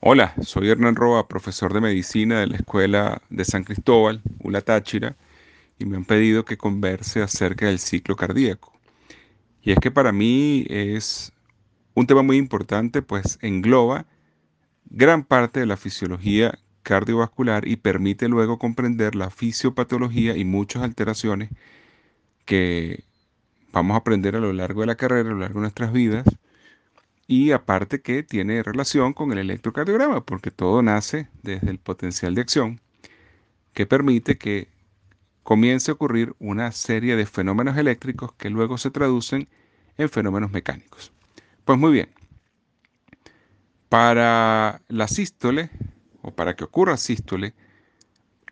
Hola, soy Hernán Roa, profesor de medicina de la Escuela de San Cristóbal, Ula Táchira, y me han pedido que converse acerca del ciclo cardíaco. Y es que para mí es un tema muy importante, pues engloba gran parte de la fisiología cardiovascular y permite luego comprender la fisiopatología y muchas alteraciones que vamos a aprender a lo largo de la carrera, a lo largo de nuestras vidas y aparte que tiene relación con el electrocardiograma, porque todo nace desde el potencial de acción que permite que comience a ocurrir una serie de fenómenos eléctricos que luego se traducen en fenómenos mecánicos. Pues muy bien, para la sístole, o para que ocurra sístole,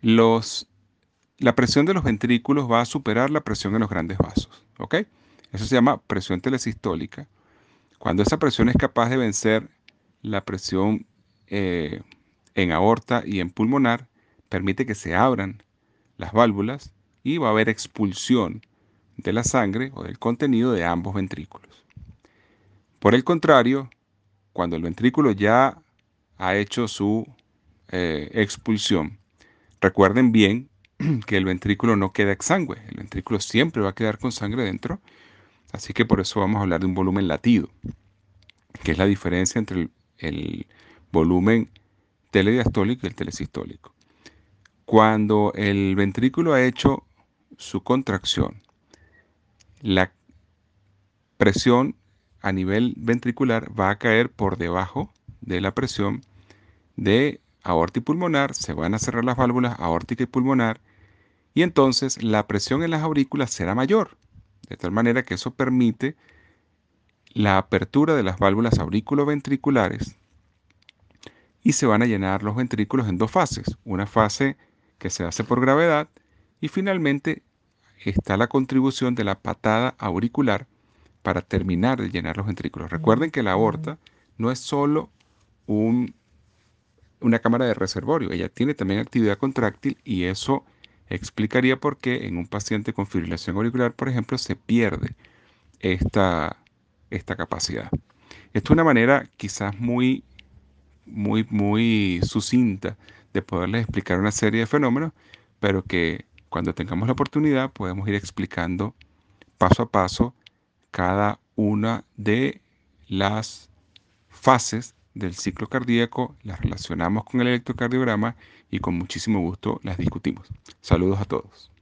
la presión de los ventrículos va a superar la presión en los grandes vasos. ¿ok? Eso se llama presión telesistólica cuando esa presión es capaz de vencer la presión eh, en aorta y en pulmonar, permite que se abran las válvulas y va a haber expulsión de la sangre o del contenido de ambos ventrículos. Por el contrario, cuando el ventrículo ya ha hecho su eh, expulsión, recuerden bien que el ventrículo no queda exangüe, el ventrículo siempre va a quedar con sangre dentro Así que por eso vamos a hablar de un volumen latido, que es la diferencia entre el, volumen telediastólico y el telesistólico. Cuando el ventrículo ha hecho su contracción, la presión a nivel ventricular va a caer por debajo de la presión de aorta y pulmonar, se van a cerrar las válvulas aórtica y pulmonar, y entonces la presión en las aurículas será mayor. De tal manera que eso permite la apertura de las válvulas auriculoventriculares y se van a llenar los ventrículos en dos fases. Una fase que se hace por gravedad y finalmente está la contribución de la patada auricular para terminar de llenar los ventrículos. Recuerden que la aorta no es solo una cámara de reservorio, ella tiene también actividad contráctil y eso explicaría por qué en un paciente con fibrilación auricular, por ejemplo, se pierde esta, esta capacidad. Esto es una manera quizás muy, muy, muy sucinta de poderles explicar una serie de fenómenos, pero que cuando tengamos la oportunidad podemos ir explicando paso a paso cada una de las fases del ciclo cardíaco, las relacionamos con el electrocardiograma y con muchísimo gusto las discutimos. Saludos a todos.